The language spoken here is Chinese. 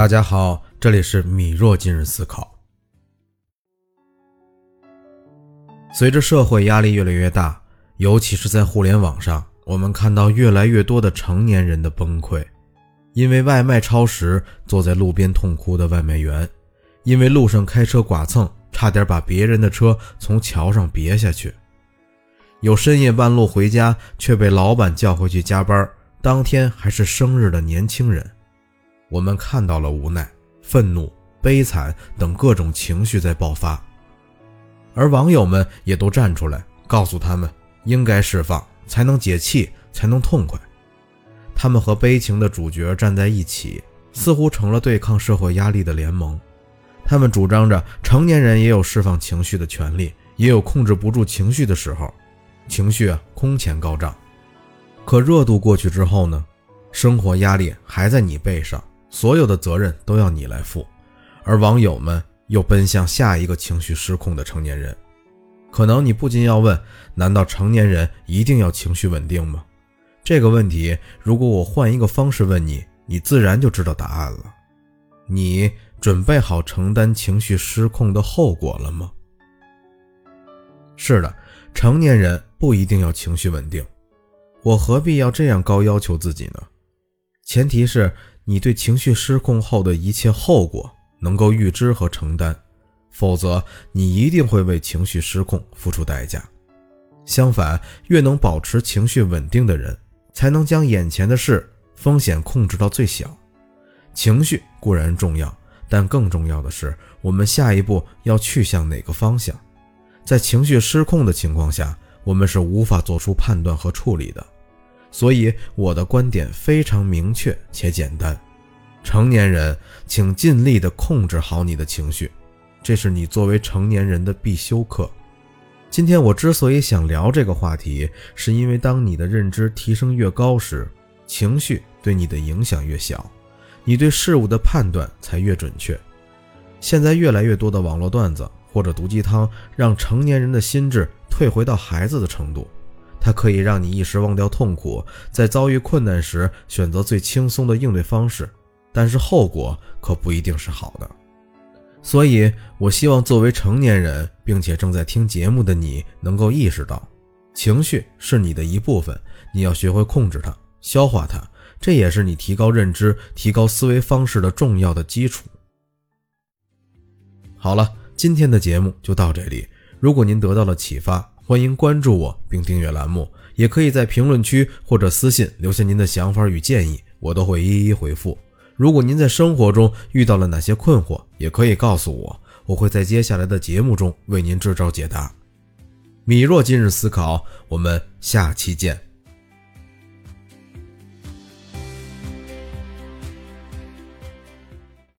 大家好，这里是米若今日思考。随着社会压力越来越大，尤其是在互联网上，我们看到越来越多的成年人的崩溃：因为外卖超时，坐在路边痛哭的外卖员；因为路上开车剐蹭，差点把别人的车从桥上别下去；有深夜半路回家却被老板叫回去加班，当天还是生日的年轻人。我们看到了无奈、愤怒、悲惨等各种情绪在爆发，而网友们也都站出来，告诉他们应该释放，才能解气，才能痛快。他们和悲情的主角站在一起，似乎成了对抗社会压力的联盟。他们主张着成年人也有释放情绪的权利，也有控制不住情绪的时候，情绪空前高涨。可热度过去之后呢？生活压力还在你背上。所有的责任都要你来负，而网友们又奔向下一个情绪失控的成年人。可能你不禁要问：难道成年人一定要情绪稳定吗？这个问题，如果我换一个方式问你，你自然就知道答案了。你准备好承担情绪失控的后果了吗？是的，成年人不一定要情绪稳定。我何必要这样高要求自己呢？前提是。你对情绪失控后的一切后果能够预知和承担，否则你一定会为情绪失控付出代价。相反，越能保持情绪稳定的人，才能将眼前的事风险控制到最小。情绪固然重要，但更重要的是我们下一步要去向哪个方向。在情绪失控的情况下，我们是无法做出判断和处理的。所以我的观点非常明确且简单：成年人，请尽力地控制好你的情绪，这是你作为成年人的必修课。今天我之所以想聊这个话题，是因为当你的认知提升越高时，情绪对你的影响越小，你对事物的判断才越准确。现在越来越多的网络段子或者毒鸡汤，让成年人的心智退回到孩子的程度。它可以让你一时忘掉痛苦，在遭遇困难时选择最轻松的应对方式，但是后果可不一定是好的。所以，我希望作为成年人，并且正在听节目的你，能够意识到，情绪是你的一部分，你要学会控制它、消化它，这也是你提高认知、提高思维方式的重要的基础。好了，今天的节目就到这里。如果您得到了启发，欢迎关注我并订阅栏目，也可以在评论区或者私信留下您的想法与建议，我都会一一回复。如果您在生活中遇到了哪些困惑，也可以告诉我，我会在接下来的节目中为您支招解答。米若今日思考，我们下期见。